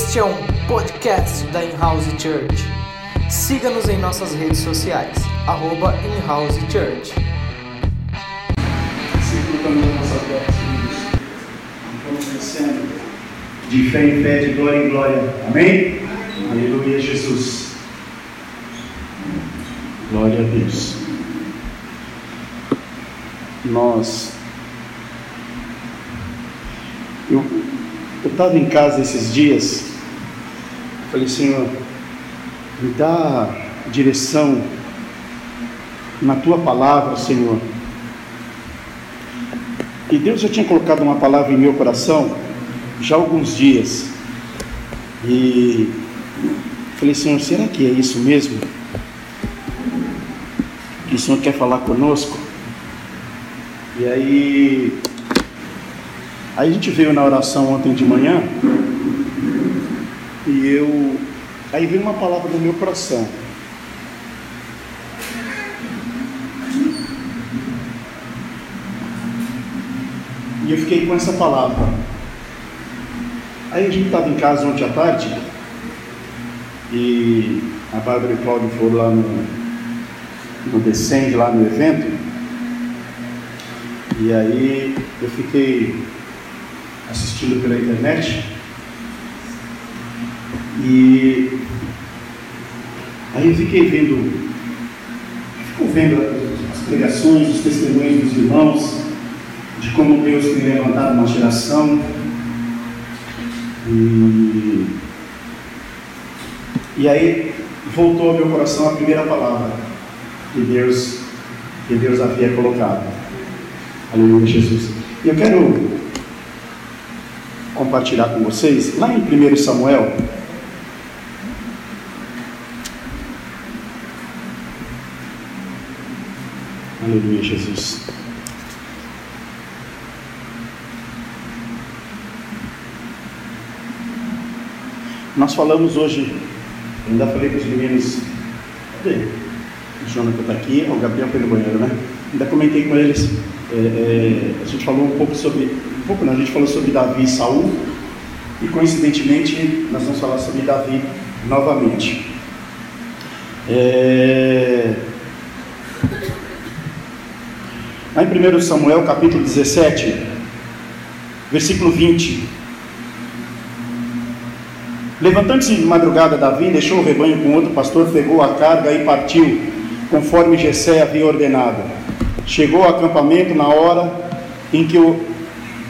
Este é um podcast da In-House Church. Siga-nos em nossas redes sociais, arroba In-House Church. Vamos crescendo de fé em fé, de glória em glória. Amém? Aleluia, Jesus. Glória a Deus. Nós. Eu estava em casa esses dias. Falei, Senhor, me dá direção na tua palavra, Senhor. E Deus já tinha colocado uma palavra em meu coração já há alguns dias. E falei, Senhor, será que é isso mesmo? Que o Senhor quer falar conosco? E aí, aí a gente veio na oração ontem de manhã e eu aí veio uma palavra do meu coração. E eu fiquei com essa palavra. Aí a gente estava em casa ontem à tarde e a Bárbara e o Cláudio foram lá no, no Descende, lá no evento. E aí eu fiquei assistindo pela internet. E aí eu fiquei vendo, fico vendo as pregações, os testemunhos dos irmãos, de como Deus tem levantado uma geração. E, e aí voltou ao meu coração a primeira palavra que Deus, que Deus havia colocado. Aleluia, Jesus. E eu quero compartilhar com vocês, lá em 1 Samuel, Aleluia, Jesus. Nós falamos hoje, ainda falei com os meninos, cadê? O Jonathan está aqui, o Gabriel no banheiro, né? Ainda comentei com eles, é, é, a gente falou um pouco sobre, um pouco não, a gente falou sobre Davi e Saul, e coincidentemente nós vamos falar sobre Davi novamente. É... Lá em 1 Samuel capítulo 17, versículo 20. Levantando-se de madrugada, Davi deixou o rebanho com outro pastor, pegou a carga e partiu, conforme Jessé havia ordenado. Chegou ao acampamento na hora em que o,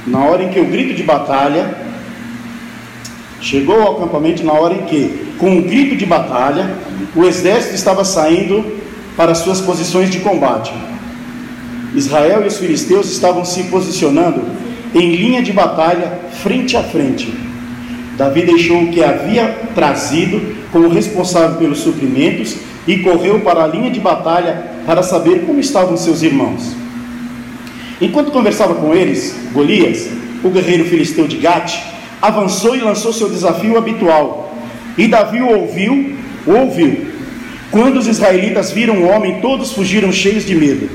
na hora em que o grito de batalha chegou ao acampamento na hora em que, com um grito de batalha, o exército estava saindo para suas posições de combate. Israel e os filisteus estavam se posicionando em linha de batalha frente a frente. Davi deixou o que havia trazido como responsável pelos suprimentos e correu para a linha de batalha para saber como estavam seus irmãos. Enquanto conversava com eles, Golias, o guerreiro filisteu de Gate, avançou e lançou seu desafio habitual. E Davi o ouviu, ouviu. Quando os israelitas viram o homem, todos fugiram cheios de medo.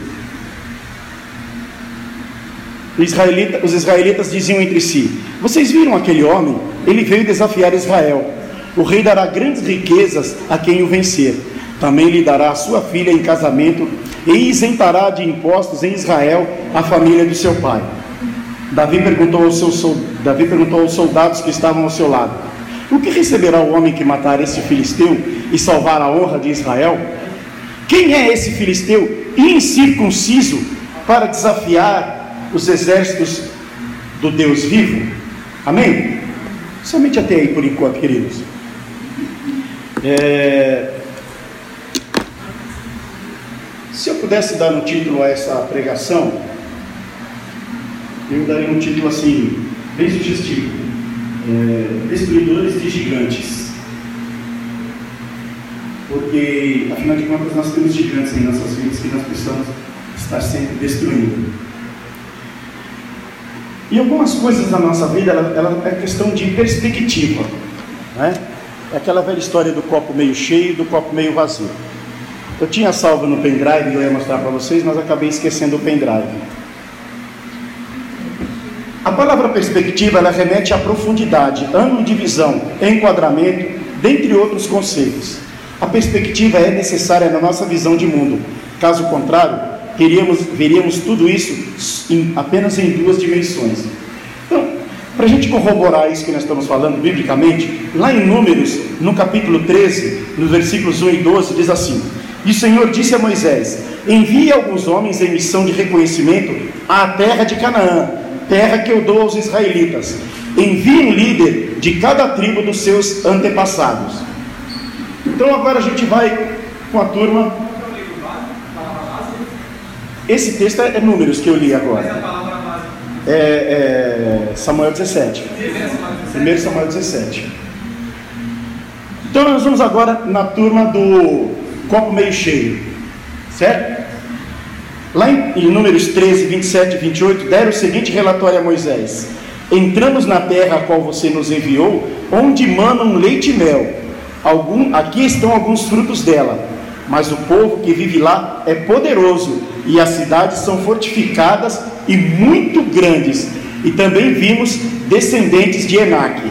Israelita, os israelitas diziam entre si: Vocês viram aquele homem? Ele veio desafiar Israel. O rei dará grandes riquezas a quem o vencer. Também lhe dará a sua filha em casamento e isentará de impostos em Israel a família do seu pai. Davi perguntou aos, seus, Davi perguntou aos soldados que estavam ao seu lado: O que receberá o homem que matar esse filisteu e salvar a honra de Israel? Quem é esse filisteu incircunciso para desafiar os exércitos do Deus vivo? Amém? Somente até aí por enquanto, queridos. É... Se eu pudesse dar um título a essa pregação, eu daria um título assim, bem sugestivo: é... Destruidores de Gigantes. Porque, afinal de contas, nós temos gigantes em nossas vidas que nós precisamos estar sempre destruindo. E algumas coisas na nossa vida, ela, ela é questão de perspectiva. Né? É aquela velha história do copo meio cheio e do copo meio vazio. Eu tinha salvo no pendrive, eu ia mostrar para vocês, mas acabei esquecendo o pendrive. A palavra perspectiva ela remete à profundidade, ângulo de visão, enquadramento, dentre outros conceitos. A perspectiva é necessária na nossa visão de mundo. Caso contrário, teríamos, veríamos tudo isso em, apenas em duas dimensões. Então, para a gente corroborar isso que nós estamos falando biblicamente, lá em Números, no capítulo 13, nos versículos 1 e 12, diz assim: E o Senhor disse a Moisés: Envie alguns homens em missão de reconhecimento à terra de Canaã, terra que eu dou aos israelitas. Envie um líder de cada tribo dos seus antepassados. Então agora a gente vai com a turma. Esse texto é Números que eu li agora. É, é Samuel 17. 1 Samuel 17. Então nós vamos agora na turma do copo meio cheio. Certo? Lá em, em Números 13, 27 e 28, deram o seguinte relatório a Moisés: Entramos na terra a qual você nos enviou, onde manam leite e mel. Algum, aqui estão alguns frutos dela, mas o povo que vive lá é poderoso e as cidades são fortificadas e muito grandes. E também vimos descendentes de Enaque.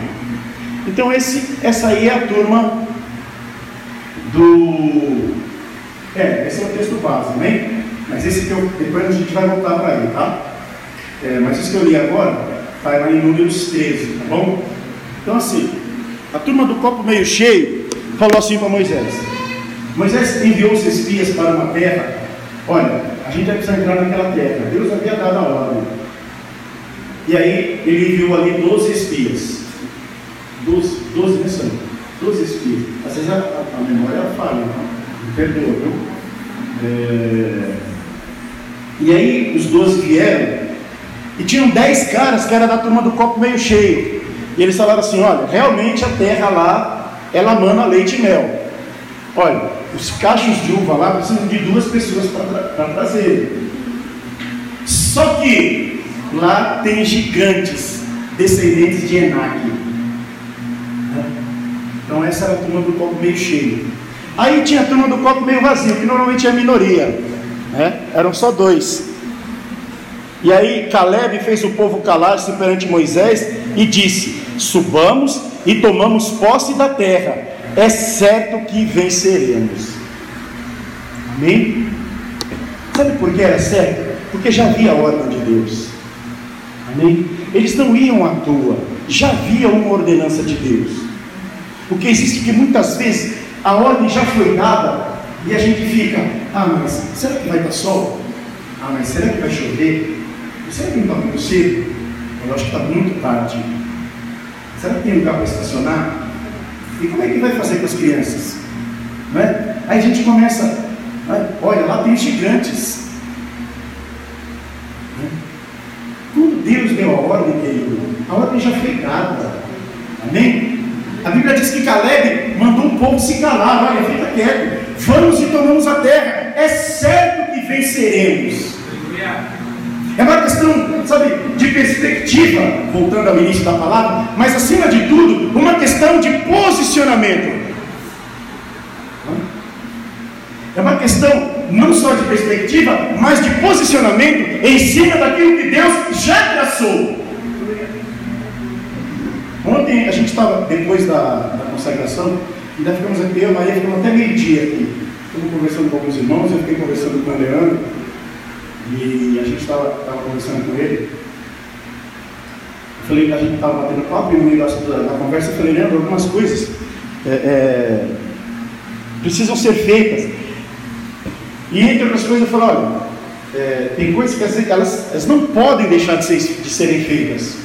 Então esse, essa aí é a turma do. É, esse é o texto base, né? Mas esse que eu, depois a gente vai voltar para ele, tá? É, mas isso que eu li agora está lá em Números 13, tá bom? Então assim, a turma do copo meio cheio falou assim para Moisés: Moisés enviou os espias para uma terra. Olha, a gente vai precisar entrar naquela terra. Deus havia dado a ordem. E aí ele enviou ali 12 espias. 12, 12 né, Sandro? 12 espias. Às vezes a, a, a memória falha, não? me perdoa, viu? É... E aí os 12 vieram e tinham 10 caras que era da turma do copo meio cheio. E eles falaram assim: olha, realmente a terra lá, ela mana leite e mel. Olha, os cachos de uva lá precisam de duas pessoas para tra trazer. Só que lá tem gigantes, descendentes de Enaque. Então essa era a turma do copo meio cheio. Aí tinha a turma do copo meio vazio, que normalmente é a minoria. Né? Eram só dois. E aí Caleb fez o povo calar-se perante Moisés e disse: Subamos e tomamos posse da terra. É certo que venceremos. Amém? Sabe por que era certo? Porque já havia a ordem de Deus. Amém? Eles não iam à toa, já havia uma ordenança de Deus. O que existe que muitas vezes a ordem já foi dada e a gente fica, ah, mas será que vai dar sol? Ah, mas será que vai chover? Será que não está muito cedo? Eu acho que está muito tarde. Será que tem lugar para estacionar? E como é que vai fazer com as crianças? É? Aí a gente começa, olha, lá tem gigantes. Quando Deus deu a ordem, querido, a ordem já foi dada. Amém? A Bíblia diz que Caleb mandou o povo se calar, olha, fica quieto. Vamos e tomamos a terra. É certo que venceremos. É uma questão, sabe, de perspectiva, voltando ao início da palavra, mas acima de tudo, uma questão de posicionamento. É uma questão não só de perspectiva, mas de posicionamento em cima daquilo que Deus já traçou. Ontem a gente estava, depois da, da consagração, ainda ficamos aqui, eu e Maria ficamos até meio-dia aqui. Estamos conversando com alguns irmãos, eu fiquei conversando com o Leandro, e a gente estava conversando com ele. Eu falei, a gente estava batendo papo e no meio da, da conversa eu falei, Leandro, algumas coisas é, é, precisam ser feitas. E entre outras coisas eu falei, olha, é, tem coisas que elas, elas não podem deixar de, ser, de serem feitas.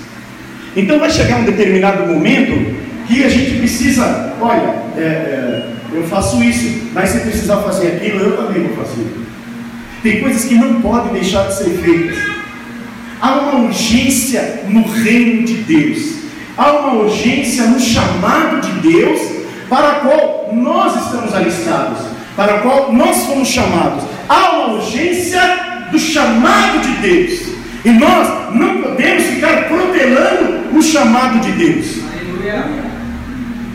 Então vai chegar um determinado momento que a gente precisa, olha, é, é, eu faço isso, mas se precisar fazer aquilo, eu também vou fazer. Tem coisas que não podem deixar de ser feitas. Há uma urgência no reino de Deus. Há uma urgência no chamado de Deus para a qual nós estamos alistados, para a qual nós fomos chamados. Há uma urgência do chamado de Deus. E nós não podemos ficar protelando o chamado de Deus. Aleluia.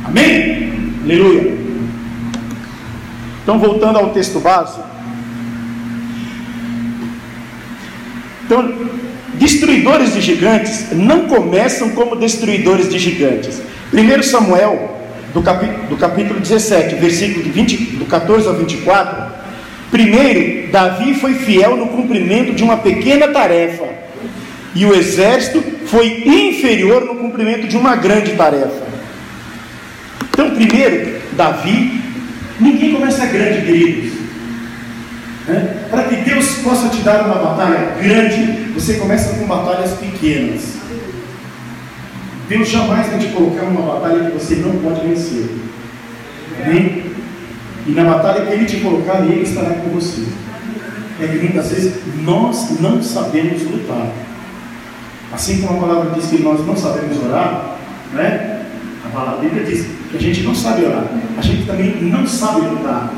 Amém? Aleluia. Então, voltando ao texto base. Então, destruidores de gigantes não começam como destruidores de gigantes. 1 Samuel, do, capítulo, do capítulo 17, versículo 20, do 14 ao 24. Primeiro, Davi foi fiel no cumprimento de uma pequena tarefa, e o exército foi inferior no cumprimento de uma grande tarefa. Então, primeiro, Davi, ninguém começa grande, queridos. Né? Para que Deus possa te dar uma batalha grande, você começa com batalhas pequenas. Deus jamais vai te colocar uma batalha que você não pode vencer. Amém? E na batalha que Ele te colocar, Ele estará com você. É que muitas vezes nós não sabemos lutar. Assim como a palavra diz que nós não sabemos orar, né? a palavra diz que a gente não sabe orar, a gente também não sabe lutar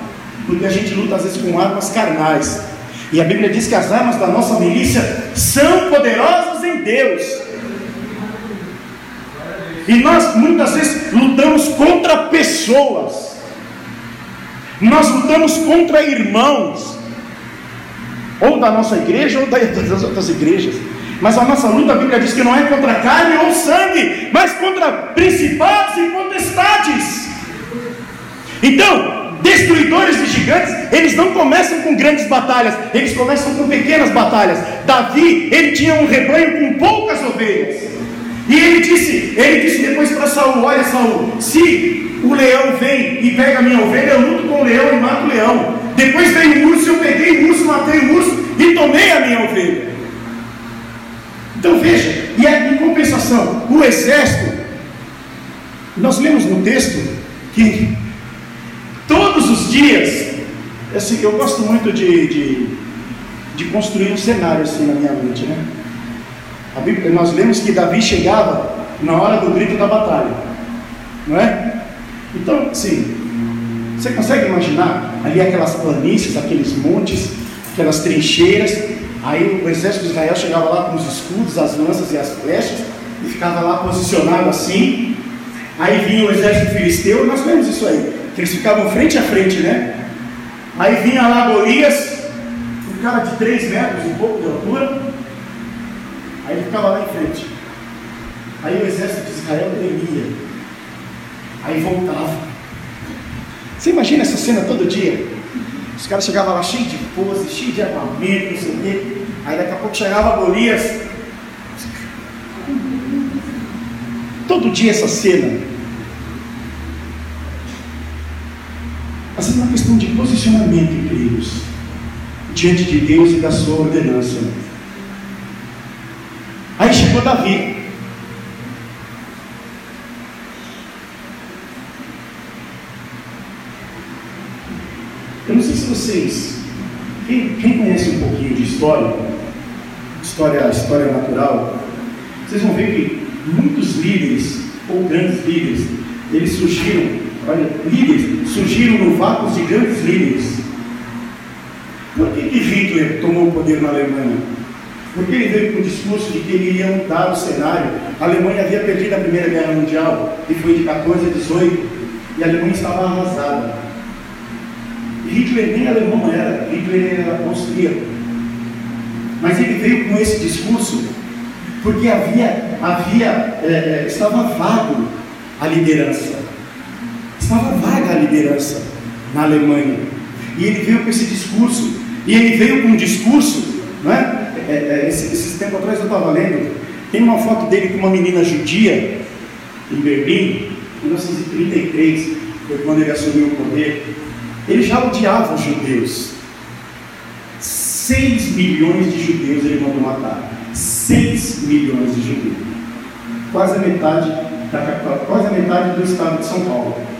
porque a gente luta às vezes com armas carnais. E a Bíblia diz que as armas da nossa milícia são poderosas em Deus. E nós muitas vezes lutamos contra pessoas. Nós lutamos contra irmãos, ou da nossa igreja ou das outras igrejas. Mas a nossa luta, a Bíblia diz que não é contra carne ou sangue, mas contra principados e potestades. Então, destruidores de gigantes, eles não começam com grandes batalhas, eles começam com pequenas batalhas. Davi, ele tinha um rebanho com poucas ovelhas. E ele disse, ele disse depois para Saul: Olha, Saul, se o leão vem e pega a minha ovelha, eu luto com o leão e mato o leão. Depois veio o urso, eu peguei o urso, matei o urso e tomei a minha ovelha. Então veja, e é, em compensação, o exército, nós lemos no texto que Todos os dias, assim, eu gosto muito de, de, de construir um cenário assim na minha mente, né? Bíblia, nós lemos que Davi chegava na hora do grito da batalha, não é? Então, sim, você consegue imaginar ali aquelas planícies, aqueles montes, aquelas trincheiras, aí o exército de Israel chegava lá com os escudos, as lanças e as flechas, e ficava lá posicionado assim, aí vinha o exército filisteu, nós vemos isso aí, que eles ficavam frente a frente, né? Aí vinha lá Golias, um cara de 3 metros, um pouco de altura, aí ele ficava lá em frente. Aí o exército de Israel tremia, aí voltava. Você imagina essa cena todo dia? Os caras chegavam lá cheios de pose, cheios de armamento, não sei o quê. Aí daqui a pouco chegava Golias. Todo dia essa cena. Mas é uma questão de posicionamento, queridos, diante de Deus e da sua ordenança. Aí chegou Davi. Eu não sei se vocês, quem, quem conhece um pouquinho de história, história, história natural, vocês vão ver que muitos líderes, ou grandes líderes, eles surgiram líderes surgiram no vácuo de grandes líderes. Por que, que Hitler tomou o poder na Alemanha? Porque ele veio com o discurso de que ele iria mudar o cenário. A Alemanha havia perdido a Primeira Guerra Mundial, e foi de 14 a 18, e a Alemanha estava arrasada. Hitler nem alemão era, Hitler era austríaco. Mas ele veio com esse discurso porque havia, havia é, estava vago a liderança. Estava vaga a liderança na Alemanha. E ele veio com esse discurso. E ele veio com um discurso, não é? é, esse, esses tempos atrás eu estava lendo. Tem uma foto dele com uma menina judia em Berlim, em 1933, foi quando ele assumiu o poder. Ele já odiava os judeus. 6 milhões de judeus ele mandou matar. 6 milhões de judeus. Quase a metade da capital, quase a metade do estado de São Paulo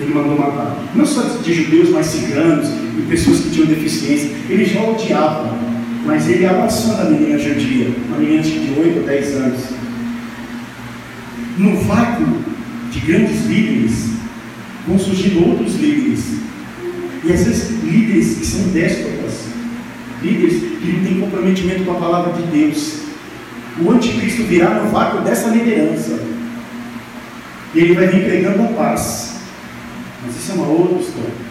ele mandou matar. Não só de judeus, mas ciganos e pessoas que tinham deficiência. Ele já odiava, mas ele abraçou a menina judia, uma menina de 8 ou 10 anos. No vácuo de grandes líderes, vão surgindo outros líderes. E às vezes líderes que são déspotas, líderes que não têm comprometimento com a palavra de Deus. O anticristo virá no vácuo dessa liderança. E ele vai vir pregando a paz mas isso é uma outra história.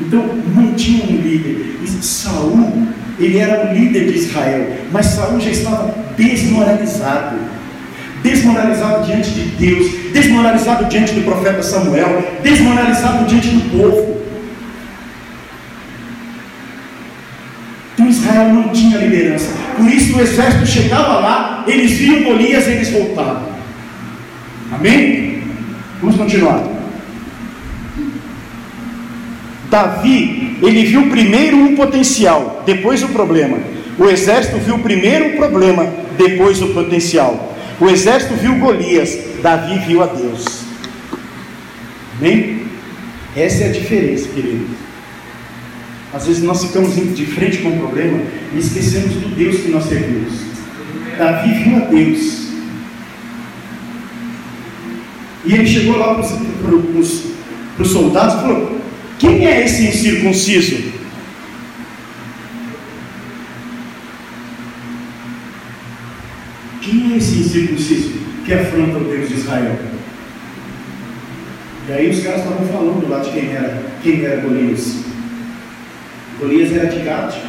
Então, não tinha um líder. Saul, ele era o líder de Israel, mas Saul já estava desmoralizado. Desmoralizado diante de Deus, desmoralizado diante do profeta Samuel, desmoralizado diante do povo. Então Israel não tinha liderança. Por isso o exército chegava lá, eles viam Golias e eles voltavam. Amém? Vamos continuar. Davi, ele viu primeiro um potencial, depois o problema. O exército viu primeiro o problema, depois o potencial. O exército viu Golias, Davi viu a Deus. Amém? Essa é a diferença, querido. Às vezes nós ficamos de frente com o problema e esquecemos do Deus que nós servimos. Davi viu a Deus. E ele chegou lá para os soldados e falou: Quem é esse incircunciso? Quem é esse incircunciso que afronta o Deus de Israel? E aí os caras estavam falando lá de quem era, quem era Golias. Golias era de Gade,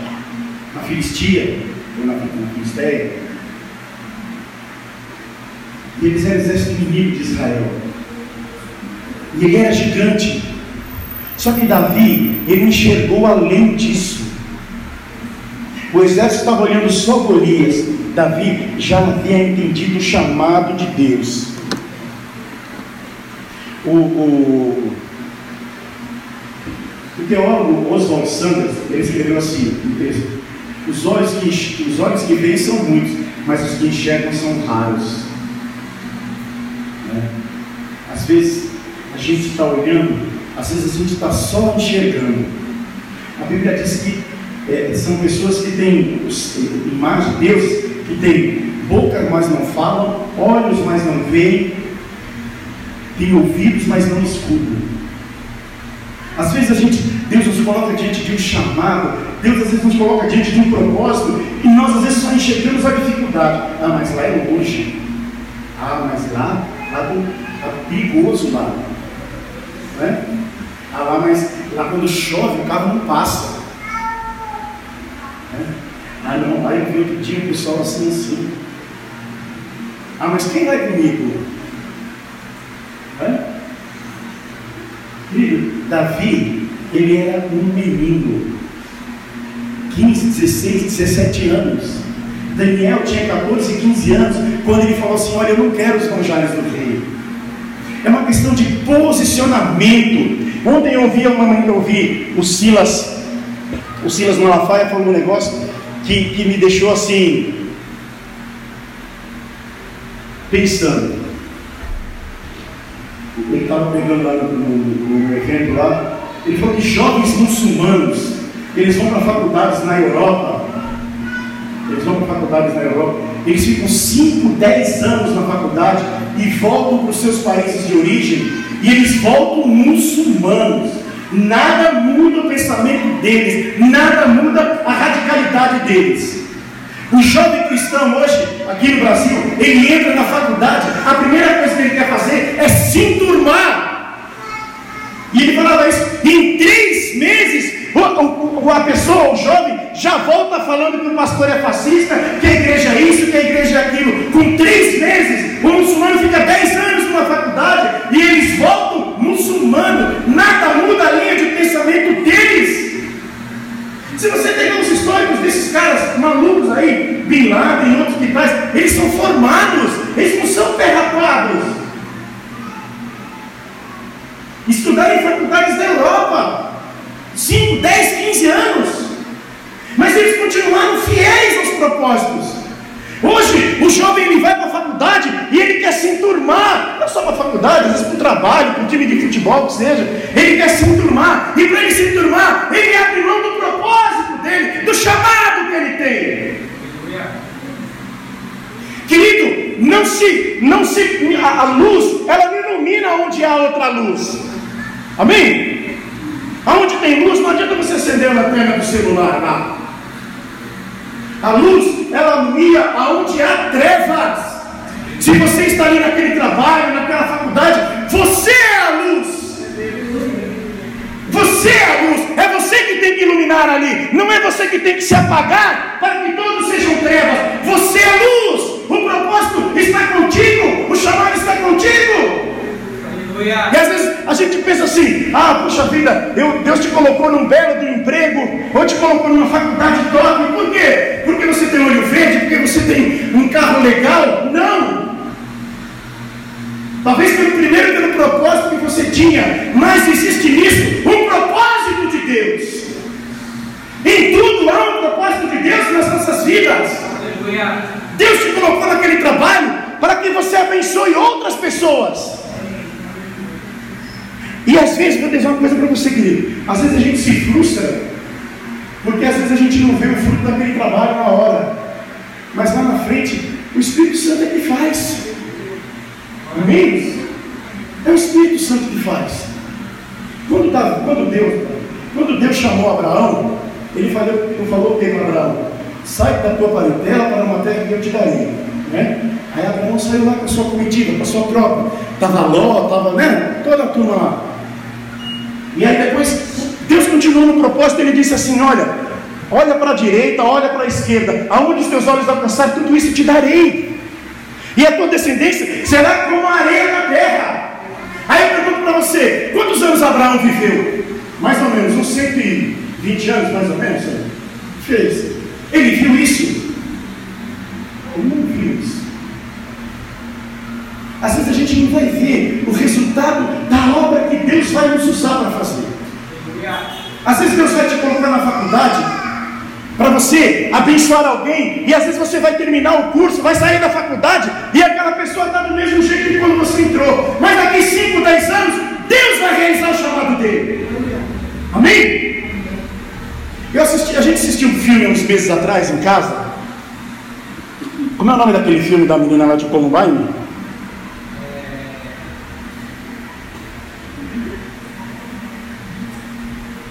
na Filistia, ou na, na Filisteia. E eles eram exército inimigo de Israel. E ele era gigante. Só que Davi, ele enxergou além disso. O exército estava olhando só Golias. Davi já havia entendido o chamado de Deus. O, o, o teólogo Oswald Sanders, ele escreveu assim. Os olhos, que, os olhos que veem são muitos, mas os que enxergam são raros. Né? Às vezes a gente está olhando, às vezes a gente está só enxergando. A Bíblia diz que é, são pessoas que têm imagem de Deus, que têm boca, mas não falam, olhos, mas não veem, têm ouvidos, mas não escutam. Às vezes a gente, Deus nos coloca diante de um chamado, Deus às vezes nos coloca diante de um propósito, e nós às vezes só enxergamos a dificuldade. Ah, mas lá é longe. Ah, mas lá está tá perigoso lá. Né? Ah, lá, mas lá quando chove o carro não passa. Né? Ah, não, lá eu vi outro dia o pessoal assim, assim. Ah, mas quem vai comigo? Né? Filho, Davi, ele era um menino, 15, 16, 17 anos. Daniel tinha 14, 15 anos, quando ele falou assim: Olha, eu não quero os manjares do rei. É uma questão de posicionamento. Ontem eu ouvi, uma, eu ouvi o Silas, o Silas Malafaia falou um negócio que, que me deixou assim, pensando. Ele estava pegando lá no, no, no evento lá, ele falou que jovens muçulmanos, eles vão para faculdades na Europa, eles vão para faculdades na Europa, eles ficam 5, 10 anos na faculdade e voltam para os seus países de origem, e eles voltam muçulmanos. Nada muda o pensamento deles, nada muda a radicalidade deles. O jovem cristão hoje, aqui no Brasil, ele entra na faculdade, a primeira coisa que ele quer fazer é se enturmar. E ele falava isso, em três meses, a pessoa, o jovem, já volta falando que o pastor é fascista, que a igreja é isso, que a igreja é aquilo. Com três meses, o muçulmano fica dez anos numa faculdade e eles voltam muçulmano. Nada muda a linha de pensamento deles. Se você pegar os históricos desses caras malucos aí, Bin Laden e outros que tais, eles são formados, eles não são perrapados. Estudaram em faculdades da Europa, 5, 10, 15 anos. Mas eles continuaram fiéis aos propósitos. Hoje, o jovem ele vai para a faculdade e ele quer se enturmar, não só para a faculdade, às vezes para o trabalho, para o time de futebol, que seja. Ele quer se enturmar, e para ele se enturmar, ele abre mão do propósito dele, do chamado que ele tem. Querido, não se, não se, a, a luz, ela não ilumina onde há outra luz. Amém? Aonde tem luz, não adianta você acender a lanterna do celular lá. A luz, ela ilumina aonde há trevas. Se você está ali naquele trabalho, naquela faculdade, você é a luz. Você é a luz. É você que tem que iluminar ali, não é você que tem que se apagar para que todos sejam trevas. Você é luz, o propósito está contigo, o chamado está contigo. E às vezes a gente pensa assim: ah, puxa vida, eu, Deus te colocou num belo do emprego, ou te colocou numa faculdade top, por quê? Porque você tem olho verde, porque você tem um carro legal? Não! Talvez pelo primeiro pelo propósito que você tinha, mas existe nisso um propósito de Deus. Em tudo há um propósito de Deus nas nossas vidas. Deus te colocou naquele trabalho para que você abençoe outras pessoas. E às vezes, vou dizer uma coisa para você, querido. Às vezes a gente se frustra, porque às vezes a gente não vê o fruto daquele trabalho na hora. Mas lá na frente, o Espírito Santo é que faz. É o Espírito Santo que faz. Quando, quando, Deus, quando Deus chamou Abraão, ele falou, ele falou o que para Abraão? Sai da tua parentela para uma terra que eu te darei. Né? Aí Abraão saiu lá com a sua comitiva, com a sua tropa. Estava Ló, estava né? toda a turma lá. E aí depois, Deus continuou no propósito, ele disse assim: Olha, olha para a direita, olha para a esquerda, aonde os teus olhos alcançarem, tudo isso te darei. E a tua descendência será como a areia da terra. Aí eu pergunto para você: quantos anos Abraão viveu? Mais ou menos, uns 120 anos, mais ou menos. Fez. Ele viu isso? Ele não viu isso. Às vezes a gente não vai ver o resultado da obra que Deus vai nos usar para fazer. Às vezes Deus vai te colocar na faculdade para você abençoar alguém, e às vezes você vai terminar o curso, vai sair da faculdade, e aquela pessoa está do mesmo jeito que quando você entrou, mas daqui 5, 10 anos, Deus vai realizar o chamado dele. Amém? Eu assisti, a gente assistiu um filme uns meses atrás em casa. Como é o nome daquele filme da menina lá de Columbine?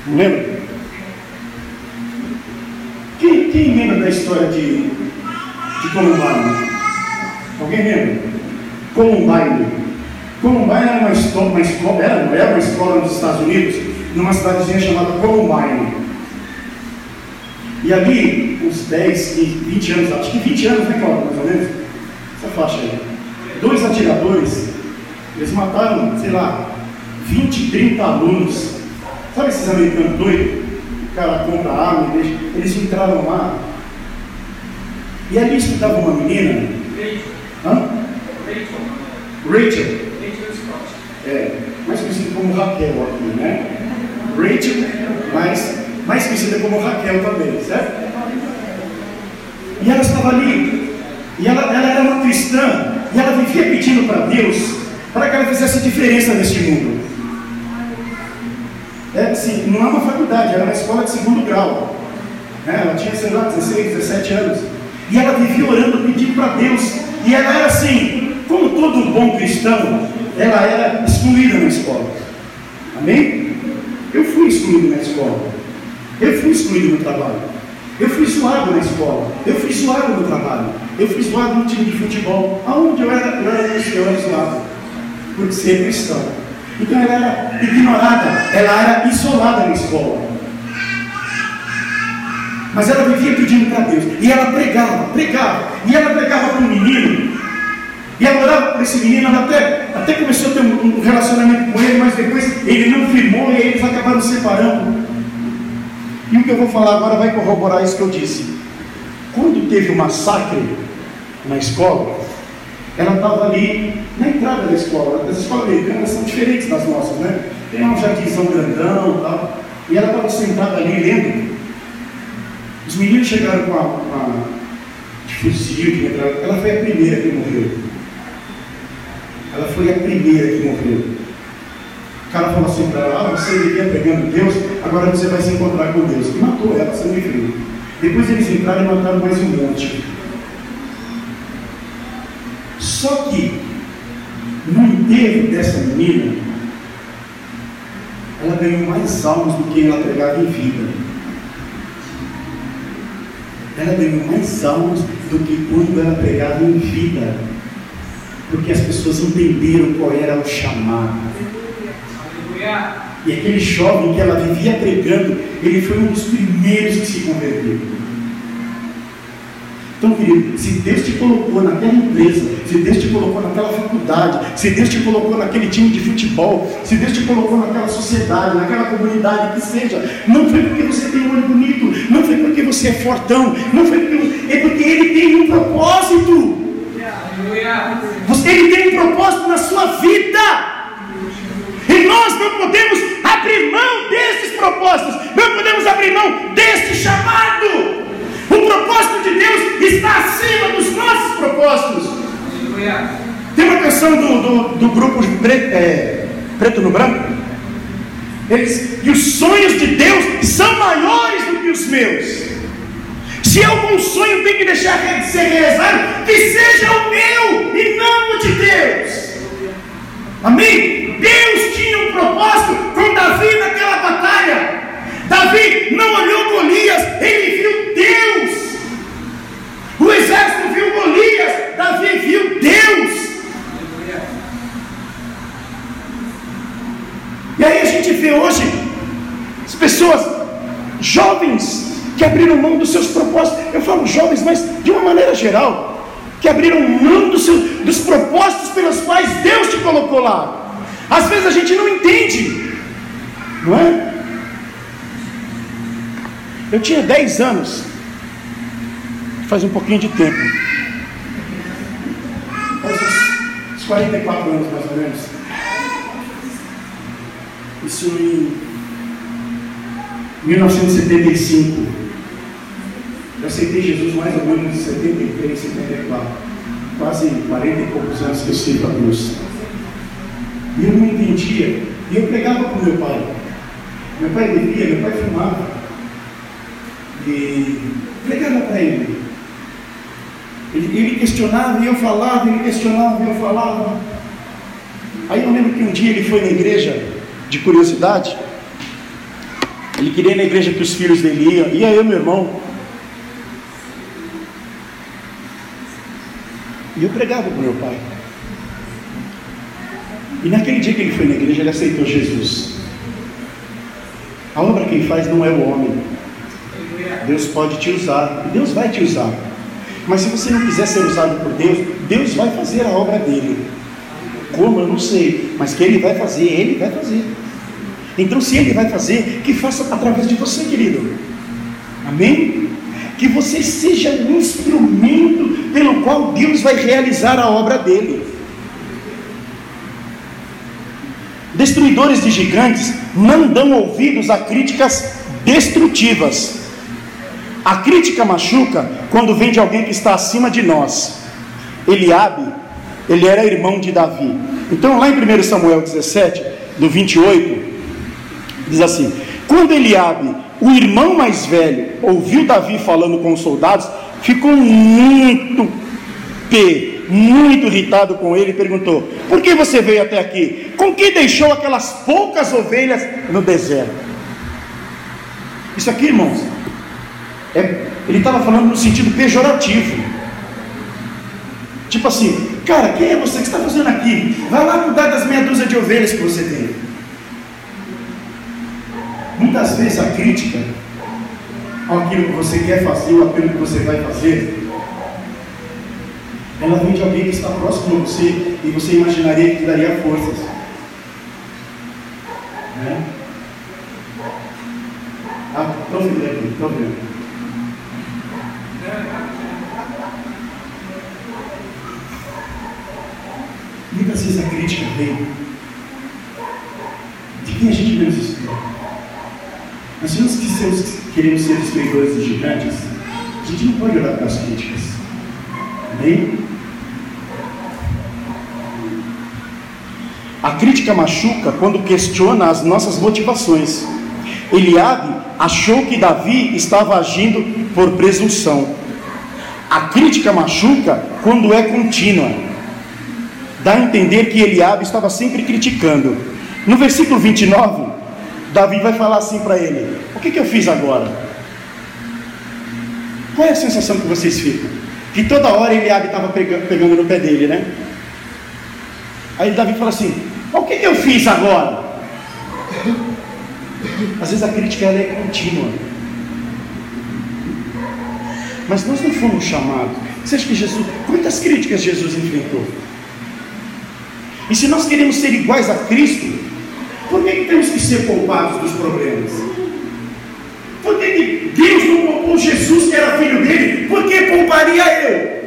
Não lembra? Quem, lembra da história de, de Columbine? Alguém lembra? Columbine. Columbine era uma, escola, uma escola, era, era uma escola nos Estados Unidos, numa cidadezinha chamada Columbine. E ali, uns 10, 20 anos, acho que 20 anos, né, Cláudio, mais ou menos? Essa faixa aí. Dois atiradores, eles mataram, sei lá, 20, 30 alunos. Sabe esses americanos doidos? Cara compra arma e deixa. Eles entraram lá. E ali estudava uma menina. Hã? Rachel. É, mais conhecida como Raquel aqui, né? Rachel, mas mais conhecida como Raquel também, certo? E ela estava ali, e ela, ela era uma cristã, e ela vivia pedindo para Deus para que ela fizesse diferença neste mundo. É, assim, não é uma faculdade, era uma escola de segundo grau. Né? Ela tinha, sei lá, 16, 17 anos. E ela vivia orando, pedindo para Deus. E ela era assim, como todo bom cristão, ela era excluída na escola. Amém? Eu fui excluído na escola. Eu fui excluído no trabalho. Eu fui zoado na escola. Eu fui zoado no trabalho. Eu fui zoado no time de futebol. Aonde eu era, eu era, eu era zoado. Por ser cristão. Então ela era ignorada, ela era isolada na escola. Mas ela vivia pedindo para Deus. E ela pregava, pregava. E ela pregava para um menino. E ela orava para esse menino, ela até, até começou a ter um, um relacionamento com ele, mas depois ele não firmou e eles acabaram separando. E o que eu vou falar agora vai corroborar isso que eu disse. Quando teve o um massacre na escola, ela estava ali na entrada da escola. As escolas americanas são diferentes das nossas, né? Tem um jardinzão grandão e tal. E ela estava sentada ali lendo. Os meninos chegaram com uma, uma de fuzil que entraram. Ela foi a primeira que morreu. Ela foi a primeira que morreu. O cara falou assim para ela, ah, você iria pegando Deus, agora você vai se encontrar com Deus. E matou ela, sangue frio. Depois eles entraram e mataram mais um monte. Só que, no enterro dessa menina, ela ganhou mais almas do que ela pregava em vida. Ela ganhou mais almas do que quando ela pregava em vida. Porque as pessoas entenderam qual era o chamado. E aquele jovem que ela vivia pregando, ele foi um dos primeiros que se converteu. Então, querido, se Deus te colocou naquela empresa, se Deus te colocou naquela faculdade, se Deus te colocou naquele time de futebol, se Deus te colocou naquela sociedade, naquela comunidade que seja, não foi porque você tem um olho bonito, não foi porque você é fortão, não foi porque, é porque Ele tem um propósito. Ele tem um propósito na sua vida. E nós não podemos abrir mão desses propósitos, não podemos abrir mão desse chamado. O propósito de Deus está acima dos nossos propósitos. Tem uma canção do, do, do grupo preto, é, preto no Branco. Eles, e os sonhos de Deus são maiores do que os meus. Se algum sonho tem que deixar de ser realizado, que seja o meu e não o de Deus. Amém? Deus tinha um propósito com Davi naquela batalha. Davi não olhou Golias, ele viu Deus. O exército viu Golias, Davi viu Deus. E aí a gente vê hoje as pessoas jovens que abriram mão dos seus propósitos. Eu falo jovens, mas de uma maneira geral, que abriram mão dos, seus, dos propósitos pelos quais Deus te colocou lá. Às vezes a gente não entende, não é? Eu tinha 10 anos, faz um pouquinho de tempo, faz uns, uns 44 anos mais ou menos. Isso em 1975. Eu aceitei Jesus mais ou menos em 73, 74. Quase 40 e poucos anos que eu sirvo a Deus. E eu não entendia. E eu pregava com meu pai. Meu pai bebia, meu pai fumava. E pregava para ele. ele. Ele questionava e eu falava, ele questionava e eu falava. Aí eu lembro que um dia ele foi na igreja, de curiosidade. Ele queria ir na igreja que os filhos dele iam. E aí eu, meu irmão. E eu pregava para meu pai. E naquele dia que ele foi na igreja, ele aceitou Jesus. A obra quem faz não é o homem. Deus pode te usar. Deus vai te usar. Mas se você não quiser ser usado por Deus, Deus vai fazer a obra dele. Como eu não sei, mas que ele vai fazer, ele vai fazer. Então, se ele vai fazer, que faça através de você, querido. Amém? Que você seja um instrumento pelo qual Deus vai realizar a obra dele. Destruidores de gigantes não dão ouvidos a críticas destrutivas. A crítica machuca quando vem de alguém que está acima de nós. Eliabe, ele era irmão de Davi. Então, lá em 1 Samuel 17, do 28, diz assim: Quando Eliabe, o irmão mais velho, ouviu Davi falando com os soldados, ficou muito pé muito irritado com ele, perguntou: Por que você veio até aqui? Com que deixou aquelas poucas ovelhas no deserto? Isso aqui, irmãos, é, ele estava falando no sentido pejorativo. Tipo assim, cara, quem é você que está fazendo aqui? Vai lá cuidar das meia dúzia de ovelhas que você tem. Muitas vezes a crítica aquilo que você quer fazer ou aquilo que você vai fazer ela vem de alguém que está próximo a você e você imaginaria que daria forças. Né? Ah, estou vendo estou vendo. Muitas vezes a crítica vem de quem a gente menos espera. Nós temos que ser, queremos ser destruidores de gigantes, a gente não pode olhar para as críticas. Amém? A crítica machuca quando questiona as nossas motivações. Eliabe achou que Davi estava agindo por presunção. A crítica machuca quando é contínua. Dá a entender que Eliabe estava sempre criticando. No versículo 29, Davi vai falar assim para ele: O que, que eu fiz agora? Qual é a sensação que vocês ficam? Que toda hora Eliabe estava pegando no pé dele, né? Aí Davi fala assim: o que eu fiz agora? Às vezes a crítica ela é contínua. Mas nós não fomos chamados. Você acha que Jesus. Quantas críticas Jesus enfrentou? E se nós queremos ser iguais a Cristo, por que, que temos que ser poupados dos problemas? Por que, que Deus não poupou Jesus, que era filho dele? Por que pouparia eu?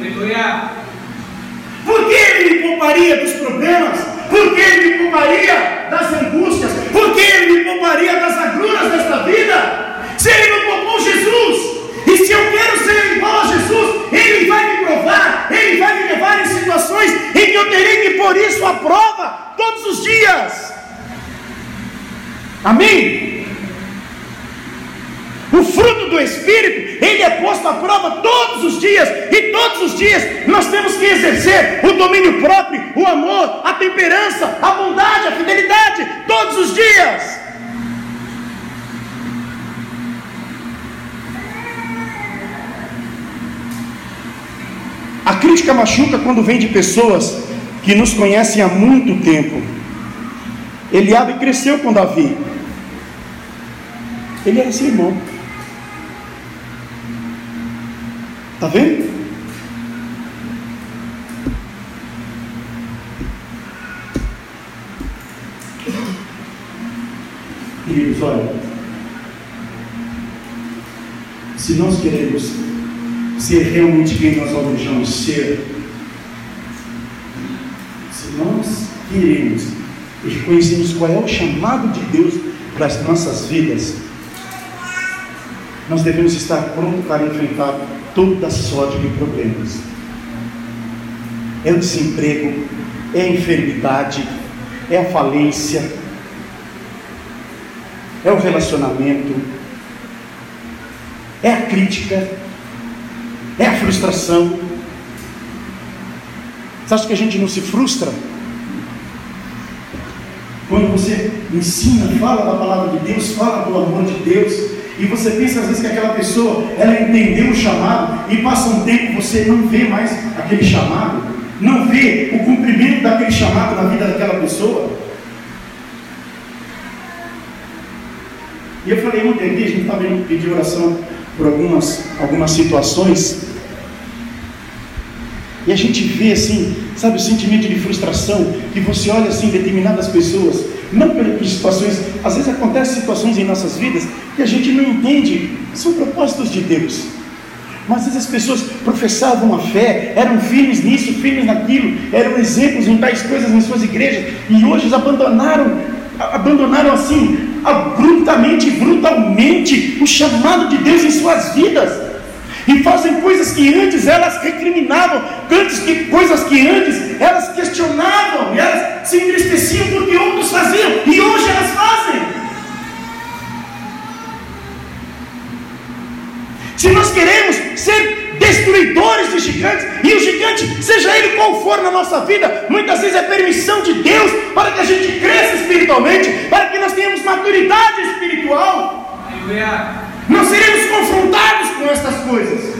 Aleluia! Por que ele me pouparia dos problemas? Por que ele me pouparia das angústias? Situações em que eu terei que pôr isso à prova todos os dias. Amém? O fruto do Espírito, ele é posto à prova todos os dias, e todos os dias nós temos que exercer o domínio próprio, o amor, a temperança, a bondade, a fidelidade, todos os dias. A crítica machuca quando vem de pessoas que nos conhecem há muito tempo. Eliabe cresceu com Davi. Ele era seu irmão. Está vendo? Queridos, olha. Se nós queremos ser realmente quem nós almejamos ser, se nós queremos e reconhecemos qual é o chamado de Deus para as nossas vidas, nós devemos estar prontos para enfrentar toda sorte de problemas. É o desemprego, é a enfermidade, é a falência, é o relacionamento, é a crítica, é a frustração. Você acha que a gente não se frustra? Quando você ensina, fala da palavra de Deus, fala do amor de Deus, e você pensa às vezes que aquela pessoa, ela entendeu o chamado, e passa um tempo você não vê mais aquele chamado, não vê o cumprimento daquele chamado na vida daquela pessoa. E eu falei ontem aqui, a gente estava indo pedir oração por algumas, algumas situações, e a gente vê assim, sabe, o sentimento de frustração, que você olha assim determinadas pessoas, não por situações, às vezes acontecem situações em nossas vidas que a gente não entende, são propósitos de Deus. Mas às vezes as pessoas professavam a fé, eram firmes nisso, firmes naquilo, eram exemplos em tais coisas em suas igrejas, e hoje abandonaram, abandonaram assim, abruptamente, brutalmente, o chamado de Deus em suas vidas e fazem coisas que antes elas recriminavam, antes que, coisas que antes elas questionavam, e elas se entristeciam porque outros faziam, e hoje elas fazem. Se nós queremos ser destruidores de gigantes, e o gigante, seja ele qual for na nossa vida, muitas vezes é permissão de Deus para que a gente cresça espiritualmente, para que nós tenhamos maturidade espiritual. Aleluia. Não seremos confrontados com essas coisas.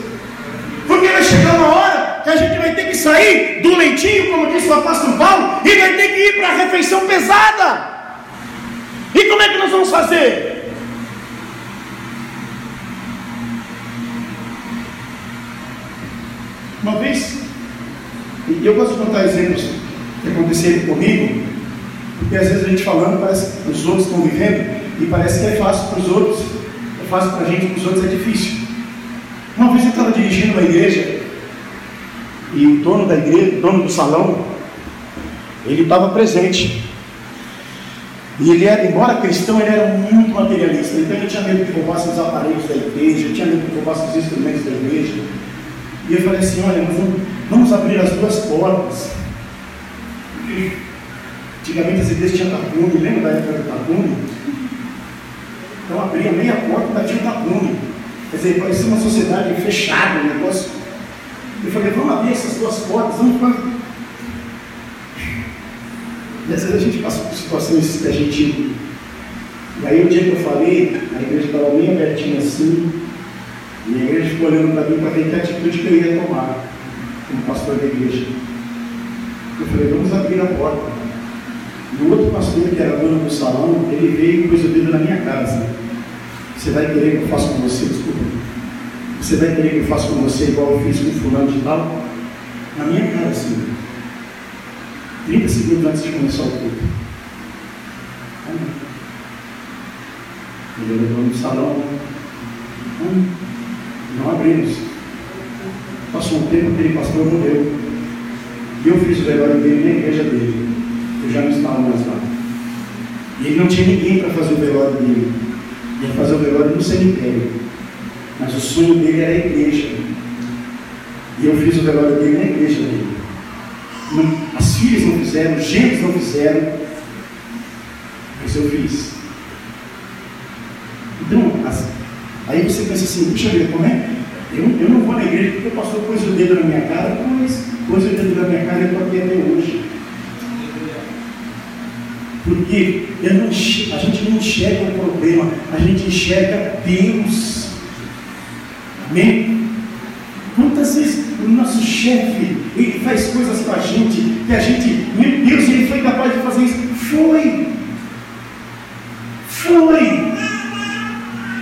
Porque vai chegar uma hora que a gente vai ter que sair do leitinho, como disse o apóstolo Paulo, e vai ter que ir para a refeição pesada. E como é que nós vamos fazer? Uma vez, e eu gosto de contar exemplos que aconteceram comigo, porque às vezes a gente falando, parece que os outros estão vivendo, e parece que é fácil para os outros, fácil para a gente, para os outros é difícil. Uma vez eu estava dirigindo uma igreja e o dono da igreja, o dono do salão, ele estava presente. E ele era, embora cristão, ele era muito materialista. Então ele tinha medo de roubassem os aparelhos da igreja, tinha medo de roubassem os instrumentos da igreja. E eu falei assim, olha, vamos, vamos abrir as duas portas. Antigamente as igrejas tinham tapume, lembra da época do tapume? Então abria meia porta e batia um tapume. Quer dizer, parecia uma sociedade fechada, um negócio. Eu falei, vamos abrir essas duas portas, vamos. E às vezes a gente passa por situações que a gente. E aí o dia que eu falei, a igreja estava bem abertinha assim, e a igreja ficou olhando para mim para ver que atitude que eu ia tomar como pastor da igreja. Eu falei, vamos abrir a porta. E o outro pastor, que era dono do salão, ele veio e pôs o dedo na minha casa. Você vai querer que eu faça com você? Desculpa. Você vai querer que eu faça com você igual eu fiz com fulano de tal? Na minha cara, assim. 30 segundos antes de começar o culto. Ele levou no salão. Não abrimos. Passou um tempo, aquele pastor morreu. E eu fiz o velório dele na igreja dele. Eu já não estava mais lá. E ele não tinha ninguém para fazer o velório dele. Ia fazer o velório no cemitério. Mas o sonho dele era a igreja. E eu fiz o velório dele na igreja dele. As filhas não fizeram, os gêmeos não fizeram. Mas eu fiz. Então, as, aí você pensa assim, puxa vida, como é? Eu, eu não vou na igreja porque o pastor pôs o dedo na minha cara, mas pôs o dedo na minha cara e eu estou aqui até hoje. Porque não, a gente não enxerga o problema, a gente enxerga Deus. Amém? Quantas vezes o nosso chefe, ele faz coisas com a gente, que a gente, meu Deus, ele foi capaz de fazer isso. Foi. Foi.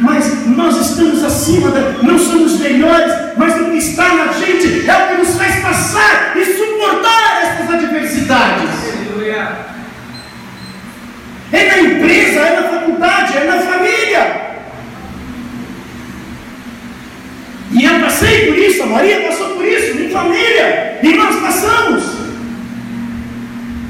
Mas nós estamos acima, da, não somos melhores, mas o que está na gente é o que nos faz passar e suportar essas adversidades. Aleluia. É na empresa, é na faculdade, é na família. E eu passei por isso, a Maria passou por isso, em família, e nós passamos.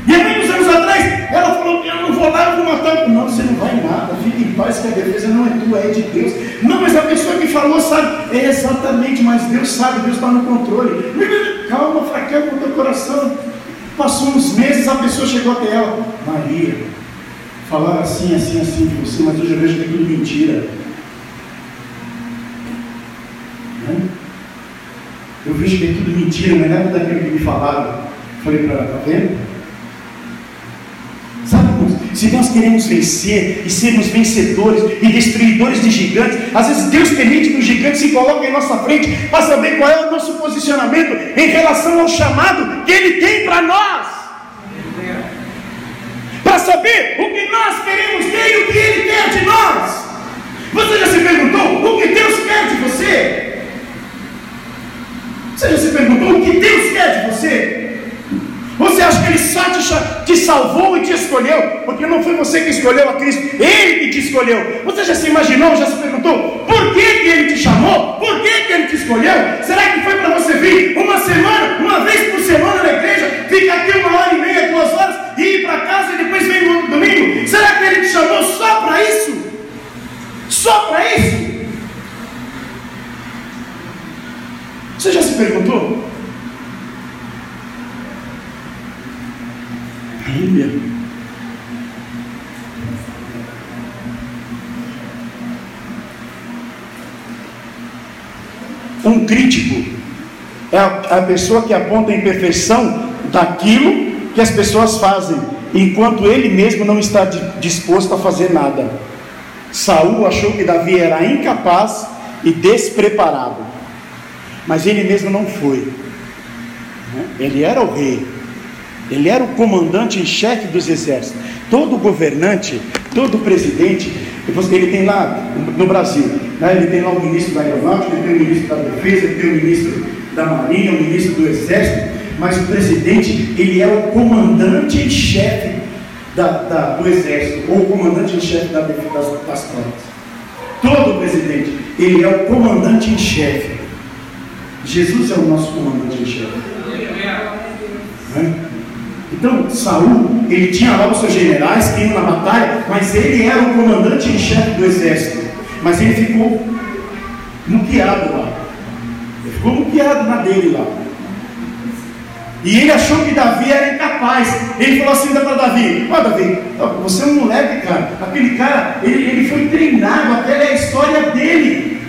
E há muitos anos atrás, ela falou: Eu não vou lá, eu vou matar. Não, você não vai nada, fique em paz, que a defesa não é tua, é de Deus. Não, mas a pessoa que falou sabe, é exatamente, mas Deus sabe, Deus está no controle. Calma, fraqueia o teu coração. Passou uns meses, a pessoa chegou até ela: Maria, falar assim, assim, assim de você, mas hoje eu vejo que é tudo mentira. Né? Eu vejo que é tudo mentira, não é nada daquilo que me falaram. Falei para ela, está vendo? Sabe, se nós queremos vencer e sermos vencedores e destruidores de gigantes, às vezes Deus permite que o gigante se coloque em nossa frente para saber qual é o nosso posicionamento em relação ao chamado que Ele tem para nós saber o que nós queremos ter e o que Ele quer de nós. Você já se perguntou o que Deus quer de você? Você já se perguntou o que Deus quer de você? Você acha que Ele só te, te salvou e te escolheu? Porque não foi você que escolheu a Cristo, Ele que te escolheu. Você já se imaginou, já se perguntou por que, que Ele te chamou? Por que, que Ele te escolheu? Será que foi para você vir uma semana, uma vez por semana na igreja, fica aqui uma hora e meia, duas horas e ir para casa e depois vem no outro domingo? Será que Ele te chamou só para isso? Só para isso? Você já se perguntou? Aleluia. Um crítico é a, a pessoa que aponta a imperfeição daquilo que as pessoas fazem, enquanto ele mesmo não está disposto a fazer nada. Saul achou que Davi era incapaz e despreparado, mas ele mesmo não foi. Ele era o rei, ele era o comandante em chefe dos exércitos. Todo governante, todo presidente, ele tem lá no Brasil, né, ele tem lá o ministro da aeronáutica, ele tem o ministro da defesa, ele tem o ministro da marinha, o ministro do exército, mas o presidente, ele é o comandante em chefe da, da, do exército, ou o comandante em chefe da, das, das tropas. Todo presidente, ele é o comandante em chefe. Jesus é o nosso comandante em chefe. Então, Saul, ele tinha lá os seus generais que iam na batalha, mas ele era o comandante em chefe do exército. Mas ele ficou muqueado lá. Ele ficou muqueado na dele lá. E ele achou que Davi era incapaz. Ele falou assim para Davi: Ó, oh, Davi, você é um moleque, cara. Aquele cara, ele, ele foi treinado, aquela é a história dele.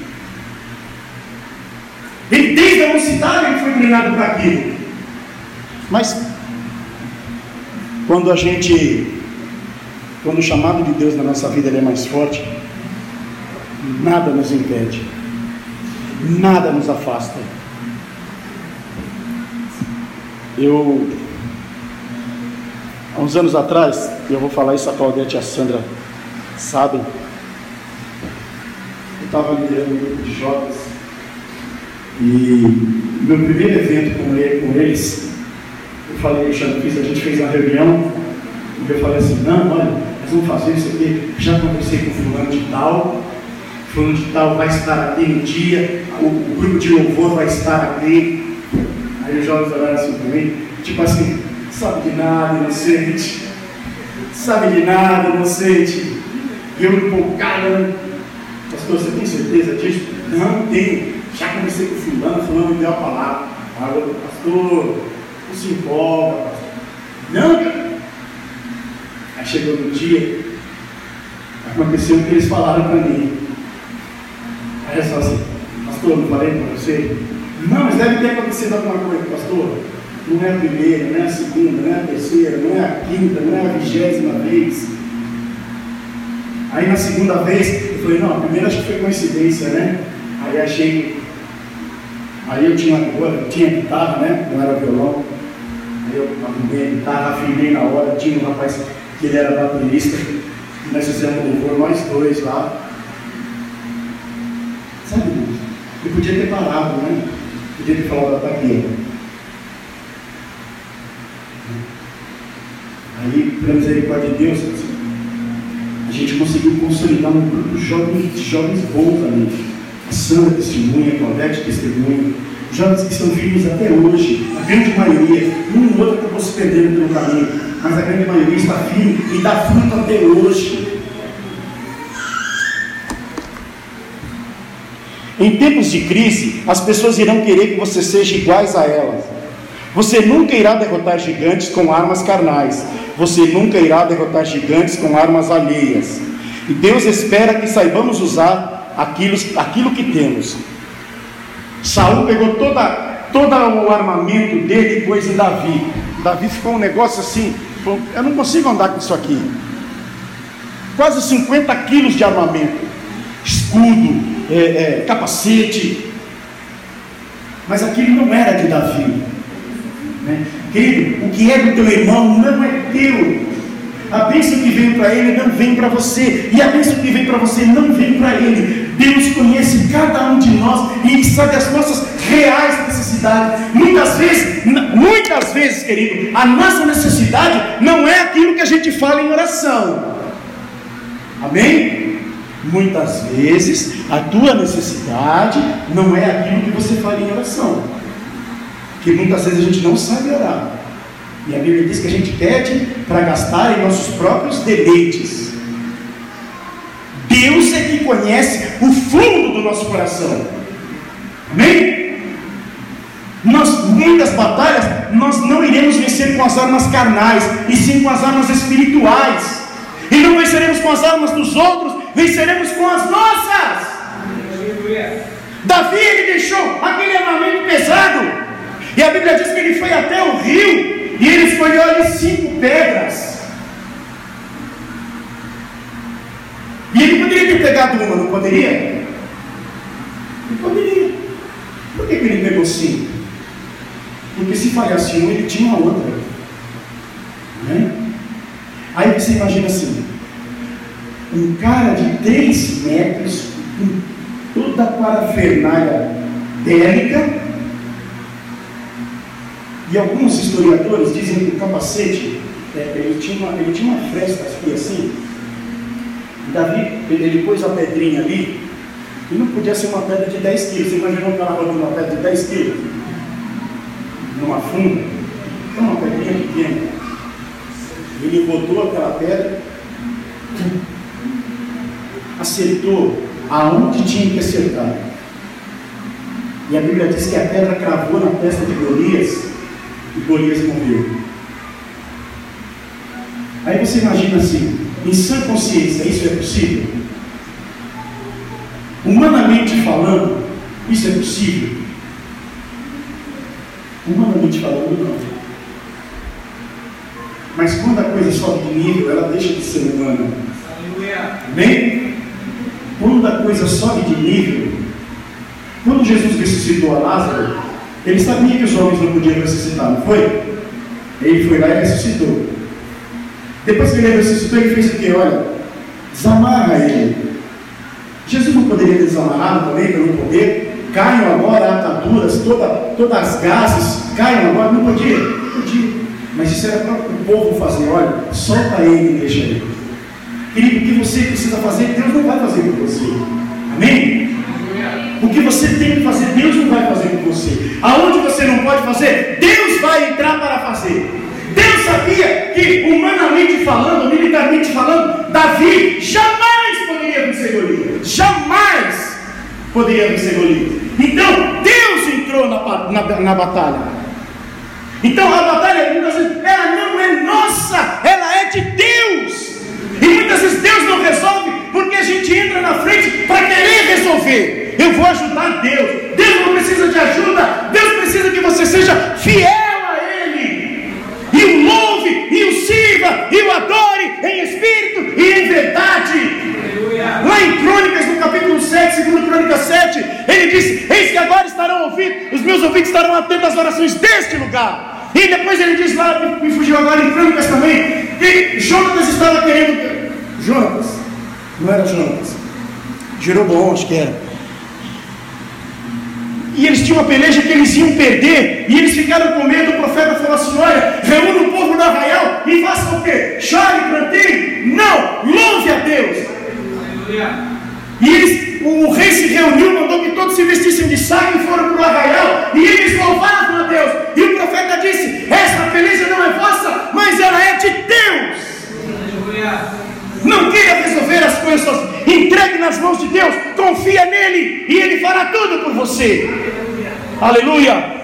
Ele, desde a mocidade, ele foi treinado para aquilo. Mas quando a gente, quando o chamado de Deus na nossa vida é mais forte, nada nos impede, nada nos afasta. Eu, Há uns anos atrás, eu vou falar isso a Claudete e a Sandra sabem, eu estava liderando um grupo de jovens e meu primeiro evento com, ele, com eles, eu falei, já fiz, a gente fez uma reunião e eu falei assim, não, olha, nós vamos fazer isso aqui, já conversei com fulano de tal, fulano de tal vai estar aqui no dia, o, o grupo de louvor vai estar aqui. Aí os jovens olharam assim para mim, tipo assim, sabe de nada, inocente, sabe de nada, inocente. E eu empolgado, pastor, você tem certeza disso? Não tenho. Já conversei com fulano, fulano me deu a palavra. Falou, pastor, se empolga. Não. Aí chegou no dia, aconteceu o que eles falaram para mim. Aí eu falei assim, pastor, não falei para você? Não, mas deve ter acontecido alguma coisa, pastor. Não é a primeira, não é a segunda, não é a terceira, não é a quinta, não é a vigésima vez. Aí na segunda vez, eu falei, não, a primeira acho que foi coincidência, né? Aí achei. Aí eu tinha agora, tinha guitarra, né? Não era violão. Eu arrumei a guitarra, afinei na hora, tinha um rapaz que ele era baterista, e nós fizemos louvor, nós dois lá. Sabe, eu podia ter parado, né? Podia ter falado da taqueira. Aí, pela misericórdia de Deus, a gente conseguiu consolidar um grupo de jovens, jovens bons ali. A Sandra testemunha, a Claudete testemunha, jovens que estão vivos até hoje, a grande maioria, um ou outro acabou se perdendo pelo caminho, mas a grande maioria está firme e dá fruto até hoje. Em tempos de crise, as pessoas irão querer que você seja iguais a elas. Você nunca irá derrotar gigantes com armas carnais. Você nunca irá derrotar gigantes com armas alheias. E Deus espera que saibamos usar aquilo, aquilo que temos. Saul pegou toda, todo o armamento dele e pôs em Davi. Davi ficou um negócio assim, eu não consigo andar com isso aqui. Quase 50 quilos de armamento. Escudo, é, é, capacete. Mas aquilo não era de Davi. Né? Querido, o que é do teu irmão não é teu. A bênção que vem para ele não vem para você. E a bênção que vem para você não vem para ele. Deus conhece cada um de nós e sabe as nossas reais necessidades. Muitas vezes, muitas vezes, querido, a nossa necessidade não é aquilo que a gente fala em oração. Amém? Muitas vezes a tua necessidade não é aquilo que você fala em oração. Que muitas vezes a gente não sabe orar. E a Bíblia diz que a gente pede para gastar em nossos próprios deleites. Deus é que conhece o fundo do nosso coração. Amém? Nós, muitas batalhas, nós não iremos vencer com as armas carnais, e sim com as armas espirituais. E não venceremos com as armas dos outros, venceremos com as nossas. Davi ele deixou aquele armamento pesado, e a Bíblia diz que ele foi até o rio e ele escolheu ali cinco pedras. E ele poderia ter pegado uma, não poderia? Não poderia. Por que, que ele pegou cinco? Porque se falhasse uma, ele tinha outra. Né? Aí você imagina assim: um cara de três metros, com toda a parafernália bélica, e alguns historiadores dizem que o capacete, é, ele, tinha uma, ele tinha uma fresta aqui assim, Davi, ele pôs a pedrinha ali, e não podia ser uma pedra de 10 quilos. Você imaginou um cara uma pedra de 10 quilos? Numa funda? É uma pedrinha pequena. Ele botou aquela pedra, acertou aonde tinha que acertar. E a Bíblia diz que a pedra cravou na testa de Golias e Golias morreu. Aí você imagina assim, em sã consciência, isso é possível? Humanamente falando, isso é possível? Humanamente falando, não. Mas quando a coisa sobe de nível, ela deixa de ser humana. Amém? Quando a coisa sobe de nível, quando Jesus ressuscitou a Lázaro, ele sabia que os homens não podiam ressuscitar, não foi? Ele foi lá e ressuscitou. Depois que ele ressuscitou, ele fez o que? Olha, desamarra ele. Jesus não poderia ter desamarrado também pelo poder? Caiam agora ataduras, toda, todas as gases, caiam agora, não podia? Podia. Mas isso era para o povo fazer, olha, solta ele e deixa ele. Querido, o que você precisa fazer, Deus não vai fazer por você. Amém? O que você tem que fazer, Deus não vai fazer por você. Aonde você não pode fazer, Deus vai entrar para fazer. Deus sabia que, humanamente falando, militarmente falando, Davi jamais poderia vencer Golias. Jamais poderia vencer Golias. Então, Deus entrou na, na, na batalha. Então, a batalha, muitas vezes, ela não é nossa, ela é de Deus. E muitas vezes Deus não resolve porque a gente entra na frente para querer resolver. Eu vou ajudar Deus. Deus não precisa de ajuda. Deus precisa que você seja fiel a Ele. E o louve, e o sirva, e o adore em espírito e em verdade. Lá em Crônicas, no capítulo 7, segundo Crônicas 7, ele diz: Eis que agora estarão ouvindo, os meus ouvidos estarão atentos às orações deste lugar. E depois ele diz lá, me fugiu agora em Crônicas também, que Jonatas estava querendo. Jonatas, não era Jonatas, Jeroboão, acho que era e eles tinham uma peleja que eles iam perder, e eles ficaram com medo. O profeta falou assim: Olha, reúna o povo no arraial e faça o quê? Chore, planteie? Não, louve a Deus. E eles, o rei se reuniu, mandou que todos se vestissem de saco e foram para o arraial, e eles louvaram a Deus. E o profeta disse: Esta peleja não é vossa, mas ela é de Deus. Não queira resolver as coisas, entregue nas mãos de Deus, confia nele e ele fará tudo por você. Aleluia.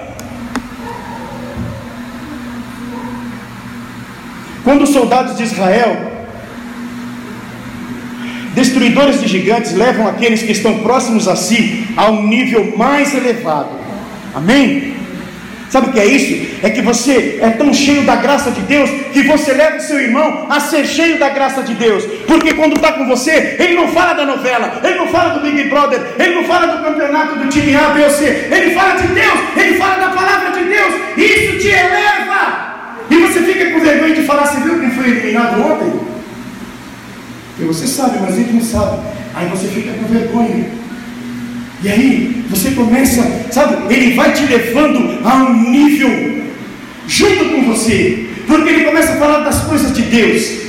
Quando os soldados de Israel, destruidores de gigantes, levam aqueles que estão próximos a si a um nível mais elevado. Amém? Sabe o que é isso? É que você é tão cheio da graça de Deus que você leva o seu irmão a ser cheio da graça de Deus. Porque quando está com você, ele não fala da novela, ele não fala do Big Brother, ele não fala do campeonato do time A, B ou C. Ele fala de Deus, ele fala da palavra de Deus. Isso te eleva. E você fica com vergonha de falar, você viu quem foi eliminado ontem? E você sabe, mas ele não sabe. Aí você fica com vergonha. E aí você começa, sabe, ele vai te levando a um nível junto com você, porque ele começa a falar das coisas de Deus,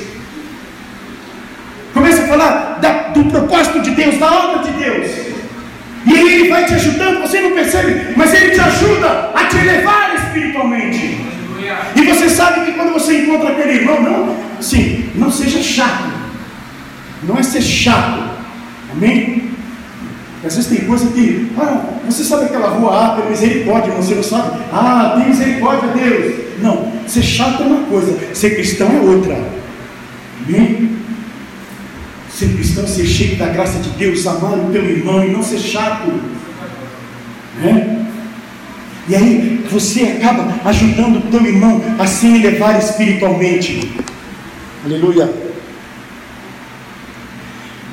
começa a falar da, do propósito de Deus, da obra de Deus. E aí ele vai te ajudando, você não percebe, mas ele te ajuda a te elevar espiritualmente. E você sabe que quando você encontra aquele irmão, não, sim, não seja chato. Não é ser chato. Amém? Às vezes tem coisa que, ah, você sabe aquela rua A, tem misericórdia, você não sabe? Ah, tem misericórdia, Deus. Não, ser chato é uma coisa, ser cristão é outra. Amém? Ser cristão é ser cheio da graça de Deus, amar o teu irmão e não ser chato. Né? E aí você acaba ajudando o teu irmão a se elevar espiritualmente. Aleluia.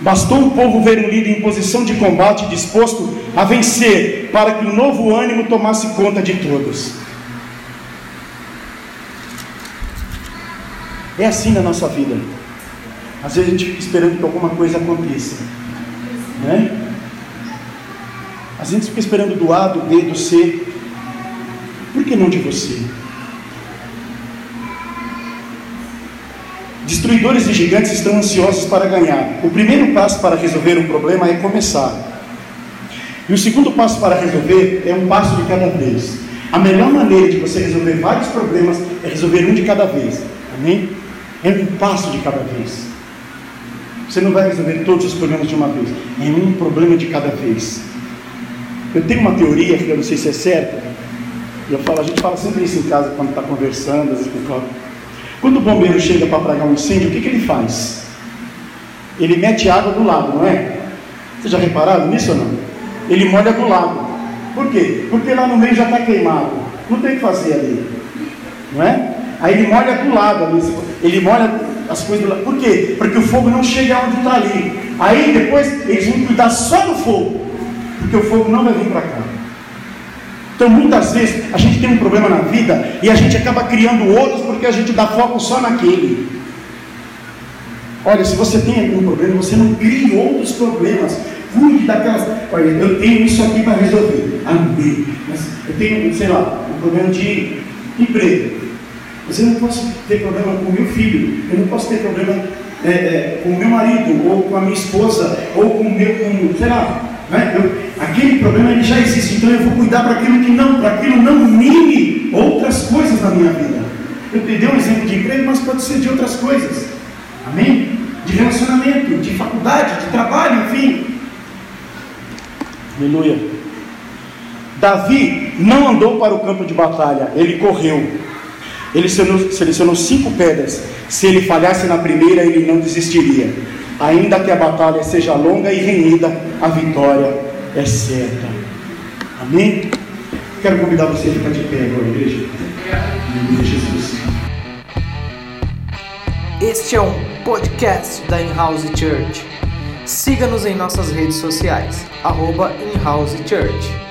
Bastou o povo ver um líder em posição de combate disposto a vencer, para que o novo ânimo tomasse conta de todos. É assim na nossa vida. Às vezes a gente fica esperando que alguma coisa aconteça. Né? Às vezes a gente fica esperando do A, do B, do C. Por que não de você? Destruidores de gigantes estão ansiosos para ganhar. O primeiro passo para resolver um problema é começar. E o segundo passo para resolver é um passo de cada vez. A melhor maneira de você resolver vários problemas é resolver um de cada vez. Amém? É um passo de cada vez. Você não vai resolver todos os problemas de uma vez. É um problema de cada vez. Eu tenho uma teoria que eu não sei se é certa. Eu falo, a gente fala sempre isso em casa quando está conversando, às vezes com o quando o bombeiro chega para apagar um incêndio, o que, que ele faz? Ele mete água do lado, não é? Vocês já repararam nisso ou não? Ele molha do lado. Por quê? Porque lá no meio já está queimado. Não tem o que fazer ali. Não é? Aí ele molha do lado. Ele molha as coisas do lado. Por quê? Porque o fogo não chega onde está ali. Aí depois eles vão cuidar só do fogo. Porque o fogo não vai vir para cá. Então muitas vezes a gente tem um problema na vida e a gente acaba criando outros porque a gente dá foco só naquele. Olha, se você tem algum problema, você não crie outros problemas. Cuide daquelas. Olha, eu tenho isso aqui para resolver. Amém. Mas eu tenho, sei lá, um problema de emprego. Mas eu não posso ter problema com meu filho. Eu não posso ter problema é, é, com meu marido, ou com a minha esposa, ou com meu, com, sei lá. Né? Eu, aquele problema ele já existe, então eu vou cuidar para aquilo que não, para aquilo não mime outras coisas na minha vida. Eu te dei um exemplo de emprego, mas pode ser de outras coisas. Amém? De relacionamento, de faculdade, de trabalho, enfim. Aleluia. Davi não andou para o campo de batalha, ele correu. Ele selecionou cinco pedras. Se ele falhasse na primeira, ele não desistiria. Ainda que a batalha seja longa e renhida, a vitória é certa. Amém? Quero convidar você a ficar de pé agora, igreja. Em nome de Jesus. Este é um podcast da In-House Church. Siga-nos em nossas redes sociais, arroba In-House Church.